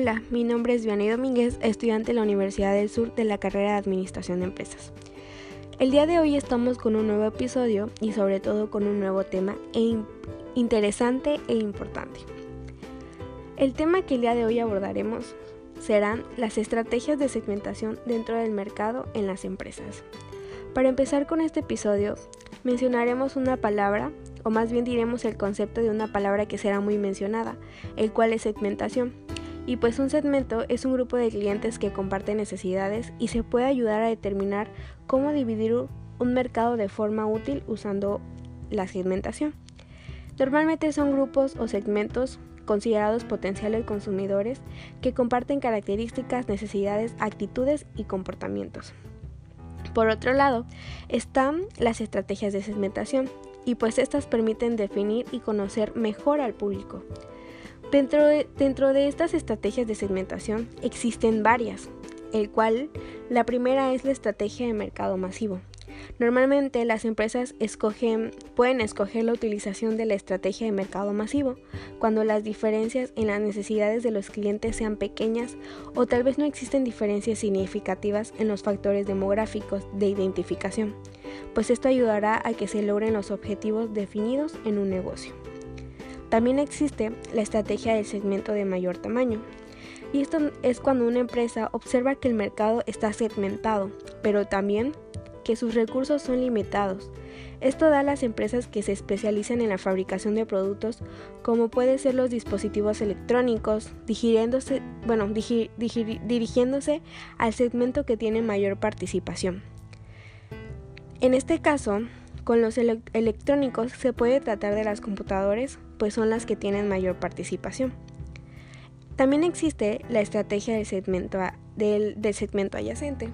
Hola, mi nombre es Vianney Domínguez, estudiante de la Universidad del Sur de la carrera de Administración de Empresas. El día de hoy estamos con un nuevo episodio y sobre todo con un nuevo tema e interesante e importante. El tema que el día de hoy abordaremos serán las estrategias de segmentación dentro del mercado en las empresas. Para empezar con este episodio, mencionaremos una palabra, o más bien diremos el concepto de una palabra que será muy mencionada, el cual es segmentación. Y pues un segmento es un grupo de clientes que comparten necesidades y se puede ayudar a determinar cómo dividir un mercado de forma útil usando la segmentación. Normalmente son grupos o segmentos considerados potenciales consumidores que comparten características, necesidades, actitudes y comportamientos. Por otro lado, están las estrategias de segmentación y pues estas permiten definir y conocer mejor al público. Dentro de, estas estrategias de segmentación existen varias, el cual la primera es la estrategia de mercado masivo. Normalmente las empresas pueden escoger la utilización de la estrategia de mercado masivo cuando las diferencias en las necesidades de los clientes sean pequeñas o tal vez no existen diferencias significativas en los factores demográficos de identificación, pues esto ayudará a que se logren los objetivos definidos en un negocio. También existe la estrategia del segmento de mayor tamaño. Y esto es cuando una empresa observa que el mercado está segmentado, pero también que sus recursos son limitados. Esto da a las empresas que se especializan en la fabricación de productos, como puede ser los dispositivos electrónicos, dirigiéndose, bueno, dirigiéndose al segmento que tiene mayor participación. En este caso, con los electrónicos se puede tratar de las computadoras, pues son las que tienen mayor participación. También existe la estrategia del segmento, del, segmento adyacente.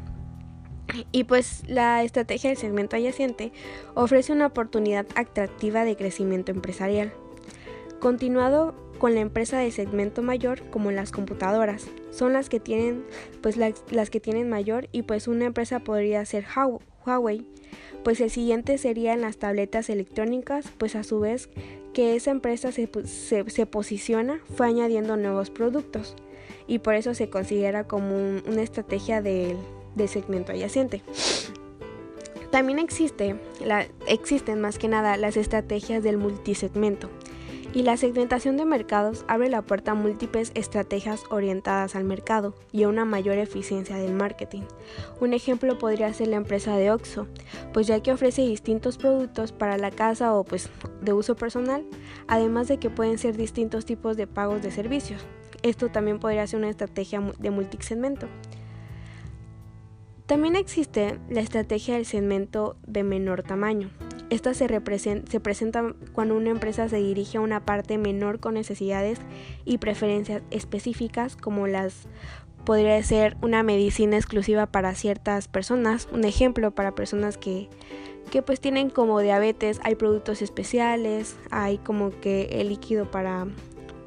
Y pues la estrategia del segmento adyacente ofrece una oportunidad atractiva de crecimiento empresarial. Continuado con la empresa de segmento mayor como las computadoras, son las que tienen pues las que tienen mayor y pues una empresa podría ser Huawei, pues el siguiente serían las tabletas electrónicas, pues a su vez que esa empresa se, posiciona fue añadiendo nuevos productos y por eso se considera como una estrategia de, segmento adyacente. También existe existen más que nada las estrategias del multisegmento, y la segmentación de mercados abre la puerta a múltiples estrategias orientadas al mercado y a una mayor eficiencia del marketing. Un ejemplo podría ser la empresa de Oxxo, pues ya que ofrece distintos productos para la casa o pues de uso personal, además de que pueden ser distintos tipos de pagos de servicios. Esto también podría ser una estrategia de multisegmento. También existe la estrategia del segmento de menor tamaño, esta se, se presenta cuando una empresa se dirige a una parte menor con necesidades y preferencias específicas como las podría ser una medicina exclusiva para ciertas personas, un ejemplo para personas que, que pues tienen como diabetes, hay productos especiales, hay como que el líquido para,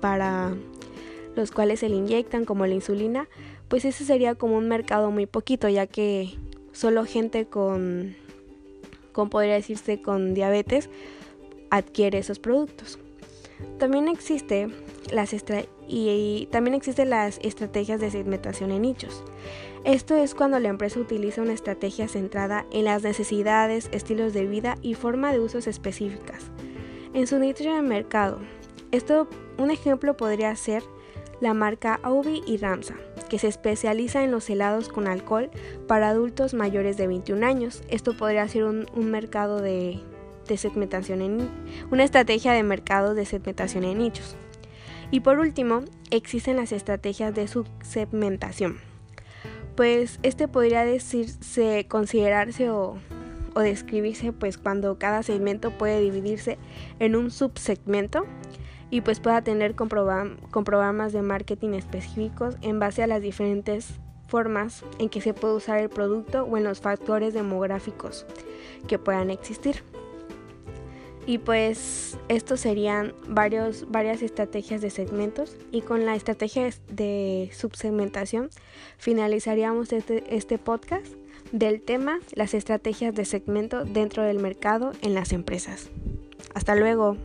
para los cuales se le inyectan como la insulina, pues ese sería como un mercado muy poquito ya que solo gente con como podría decirse con diabetes, adquiere esos productos. También existe las y, también existen las estrategias de segmentación en nichos. Esto es cuando la empresa utiliza una estrategia centrada en las necesidades, estilos de vida y forma de usos específicas. En su nicho de mercado, esto un ejemplo podría ser la marca Aubi y Ramsa, que se especializa en los helados con alcohol para adultos mayores de 21 años. Esto podría ser un, mercado de, segmentación en una estrategia de mercado de segmentación en nichos. Y por último, existen las estrategias de subsegmentación. Pues este podría decirse, considerarse o, o describirse pues cuando cada segmento puede dividirse en un subsegmento y pues pueda tener con, programas de marketing específicos en base a las diferentes formas en que se puede usar el producto o en los factores demográficos que puedan existir. Y pues estos serían varios, varias estrategias de segmentos y con la estrategia de subsegmentación finalizaríamos este, este podcast del tema las estrategias de segmento dentro del mercado en las empresas. Hasta luego.